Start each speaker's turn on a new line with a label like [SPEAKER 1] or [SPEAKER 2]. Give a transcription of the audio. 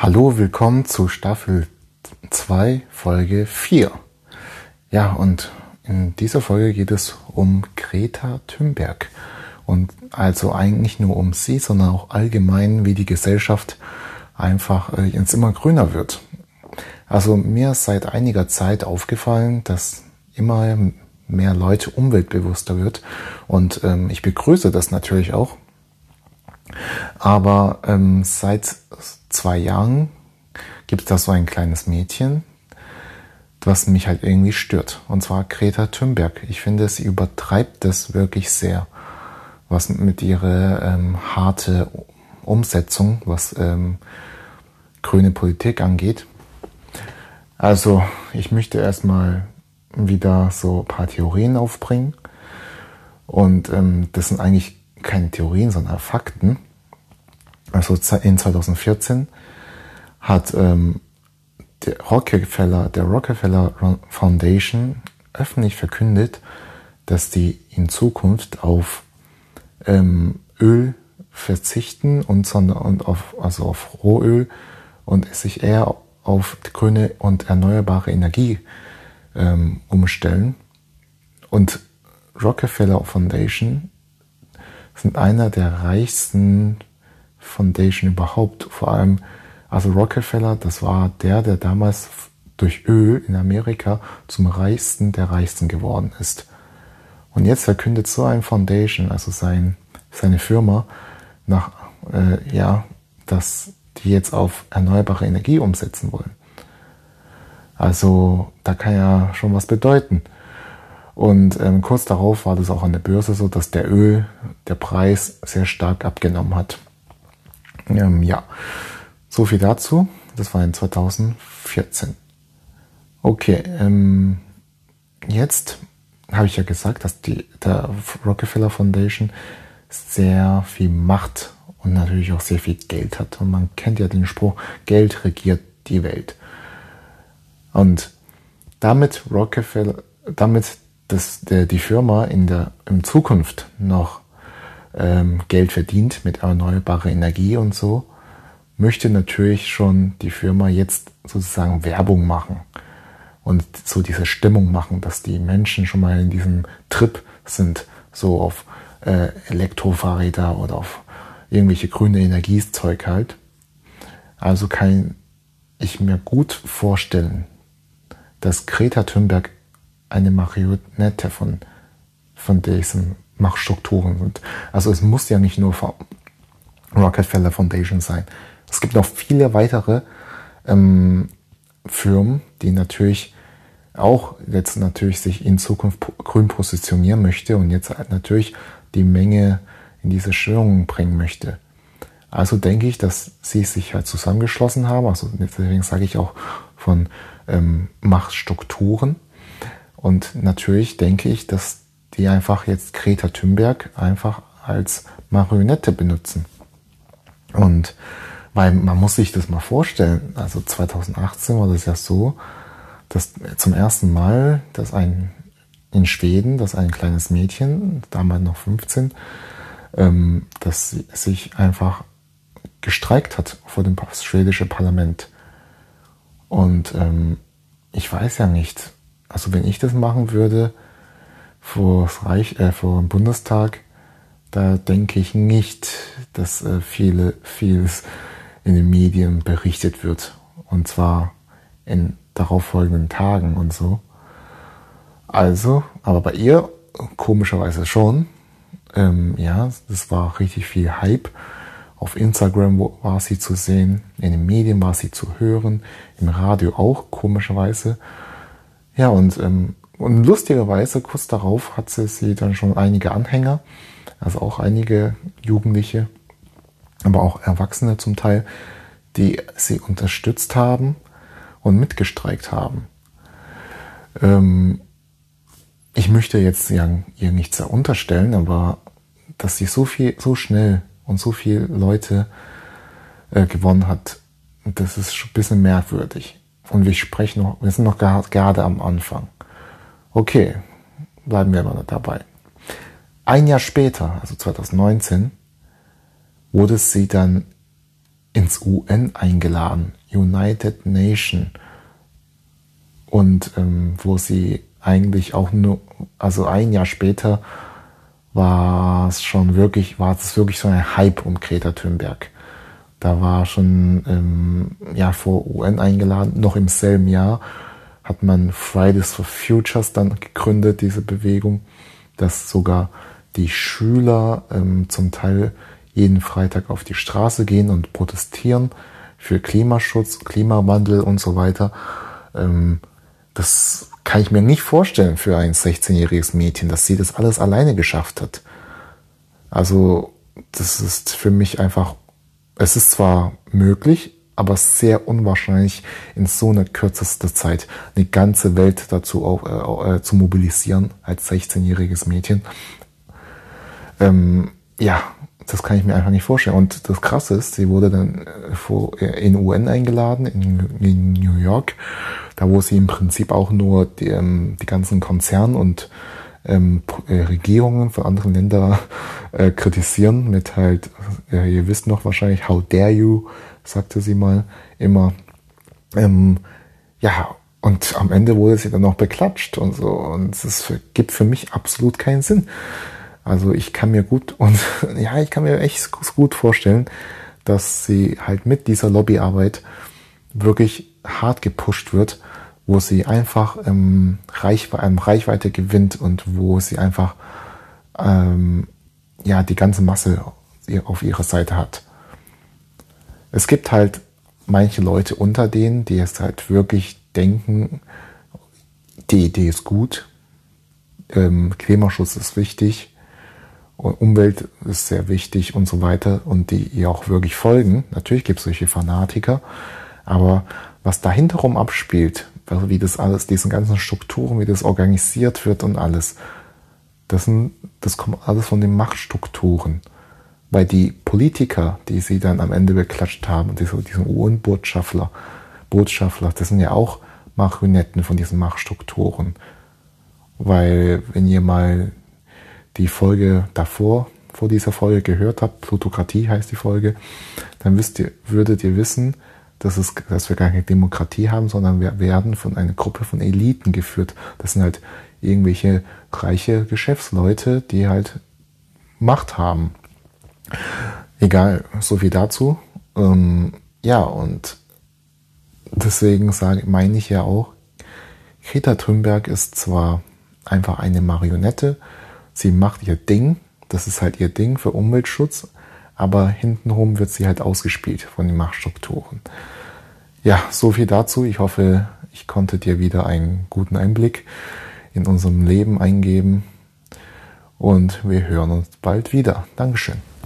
[SPEAKER 1] Hallo, willkommen zu Staffel 2, Folge 4. Ja, und in dieser Folge geht es um Greta Thunberg. Und also eigentlich nur um sie, sondern auch allgemein, wie die Gesellschaft einfach äh, jetzt immer grüner wird. Also mir ist seit einiger Zeit aufgefallen, dass immer mehr Leute umweltbewusster wird. Und ähm, ich begrüße das natürlich auch. Aber ähm, seit zwei Jahren gibt es da so ein kleines Mädchen, was mich halt irgendwie stört. Und zwar Greta Thunberg. Ich finde, sie übertreibt das wirklich sehr, was mit ihrer ähm, harte Umsetzung, was ähm, grüne Politik angeht. Also, ich möchte erstmal wieder so ein paar Theorien aufbringen. Und ähm, das sind eigentlich keine Theorien, sondern Fakten. Also in 2014 hat ähm, der Rockefeller, der Rockefeller Foundation öffentlich verkündet, dass die in Zukunft auf ähm, Öl verzichten und, sondern, und auf, also auf Rohöl und sich eher auf grüne und erneuerbare Energie ähm, umstellen. Und Rockefeller Foundation sind einer der reichsten Foundation überhaupt. Vor allem, also Rockefeller, das war der, der damals durch Öl in Amerika zum reichsten der reichsten geworden ist. Und jetzt verkündet so ein Foundation, also sein, seine Firma, nach, äh, ja, dass die jetzt auf erneuerbare Energie umsetzen wollen. Also da kann ja schon was bedeuten. Und ähm, kurz darauf war das auch an der Börse so, dass der Öl, der Preis sehr stark abgenommen hat. Ähm, ja, so viel dazu. Das war in 2014. Okay, ähm, jetzt habe ich ja gesagt, dass die der Rockefeller Foundation sehr viel Macht und natürlich auch sehr viel Geld hat. Und man kennt ja den Spruch, Geld regiert die Welt. Und damit Rockefeller, damit das, der, die Firma in der in Zukunft noch ähm, Geld verdient mit erneuerbarer Energie und so, möchte natürlich schon die Firma jetzt sozusagen Werbung machen und so diese Stimmung machen, dass die Menschen schon mal in diesem Trip sind, so auf äh, Elektrofahrräder oder auf irgendwelche grüne Energiezeug halt. Also kann ich mir gut vorstellen, dass Greta Thunberg eine Marionette von, von diesen Machtstrukturen sind. Also es muss ja nicht nur Rockefeller Foundation sein. Es gibt noch viele weitere ähm, Firmen, die natürlich auch jetzt natürlich sich in Zukunft grün positionieren möchte und jetzt halt natürlich die Menge in diese Störungen bringen möchte. Also denke ich, dass sie sich halt zusammengeschlossen haben. Also deswegen sage ich auch von ähm, Machtstrukturen. Und natürlich denke ich, dass die einfach jetzt Greta Thunberg einfach als Marionette benutzen. Und weil man muss sich das mal vorstellen, also 2018 war das ja so, dass zum ersten Mal, dass ein in Schweden, dass ein kleines Mädchen, damals noch 15, ähm, dass sie sich einfach gestreikt hat vor dem schwedischen Parlament. Und ähm, ich weiß ja nicht, also wenn ich das machen würde, vor, Reich, äh, vor dem Bundestag, da denke ich nicht, dass äh, viele, vieles in den Medien berichtet wird. Und zwar in darauffolgenden Tagen und so. Also, aber bei ihr komischerweise schon. Ähm, ja, das war richtig viel Hype. Auf Instagram war sie zu sehen, in den Medien war sie zu hören, im Radio auch, komischerweise. Ja, und ähm, und lustigerweise, kurz darauf hat sie, sie dann schon einige Anhänger, also auch einige Jugendliche, aber auch Erwachsene zum Teil, die sie unterstützt haben und mitgestreikt haben. Ähm, ich möchte jetzt ja, ihr nichts unterstellen, aber dass sie so viel, so schnell und so viele Leute äh, gewonnen hat, das ist schon ein bisschen merkwürdig. Und wir sprechen noch, wir sind noch gerade am Anfang. Okay, bleiben wir mal dabei. Ein Jahr später, also 2019, wurde sie dann ins UN eingeladen, United Nation. Und ähm, wo sie eigentlich auch nur, also ein Jahr später war es schon wirklich, war es wirklich so ein Hype um Greta Thunberg. Da war schon ähm, ja vor UN eingeladen, noch im selben Jahr hat man Fridays for Futures dann gegründet, diese Bewegung, dass sogar die Schüler ähm, zum Teil jeden Freitag auf die Straße gehen und protestieren für Klimaschutz, Klimawandel und so weiter. Ähm, das kann ich mir nicht vorstellen für ein 16-jähriges Mädchen, dass sie das alles alleine geschafft hat. Also das ist für mich einfach, es ist zwar möglich, aber sehr unwahrscheinlich, in so einer kürzester Zeit eine ganze Welt dazu auch, äh, äh zu mobilisieren als 16-jähriges Mädchen. Ähm, ja, das kann ich mir einfach nicht vorstellen. Und das Krasse ist, sie wurde dann äh, äh, in UN eingeladen, in, New York, da wo sie im Prinzip auch nur die, ähm, die ganzen Konzerne und ähm, Regierungen von anderen Ländern äh, kritisieren mit halt, äh, ihr wisst noch wahrscheinlich, how dare you, sagte sie mal immer. Ähm, ja, und am Ende wurde sie dann noch beklatscht und so. Und es gibt für mich absolut keinen Sinn. Also ich kann mir gut und ja, ich kann mir echt gut vorstellen, dass sie halt mit dieser Lobbyarbeit wirklich hart gepusht wird, wo sie einfach ähm, Reichweite, ähm, Reichweite gewinnt und wo sie einfach ähm, ja die ganze Masse auf ihrer Seite hat es gibt halt manche Leute unter denen, die es halt wirklich denken, die Idee ist gut, ähm, Klimaschutz ist wichtig, Umwelt ist sehr wichtig und so weiter und die ihr auch wirklich folgen. Natürlich gibt es solche Fanatiker, aber was dahinter rum abspielt, also wie das alles, diesen ganzen Strukturen, wie das organisiert wird und alles, das, sind, das kommt alles von den Machtstrukturen. Weil die Politiker, die sie dann am Ende beklatscht haben, diese, diesen UN-Botschafter, Botschafter, das sind ja auch Marionetten von diesen Machtstrukturen. Weil, wenn ihr mal die Folge davor, vor dieser Folge gehört habt, Plutokratie heißt die Folge, dann wisst ihr, würdet ihr wissen, dass, es, dass wir gar keine Demokratie haben, sondern wir werden von einer Gruppe von Eliten geführt. Das sind halt irgendwelche reiche Geschäftsleute, die halt Macht haben. Egal, so viel dazu. Ähm, ja, und deswegen sage, meine ich ja auch, Greta Thunberg ist zwar einfach eine Marionette, sie macht ihr Ding, das ist halt ihr Ding für Umweltschutz, aber hintenrum wird sie halt ausgespielt von den Machtstrukturen. Ja, so viel dazu. Ich hoffe, ich konnte dir wieder einen guten Einblick in unserem Leben eingeben und wir hören uns bald wieder. Dankeschön.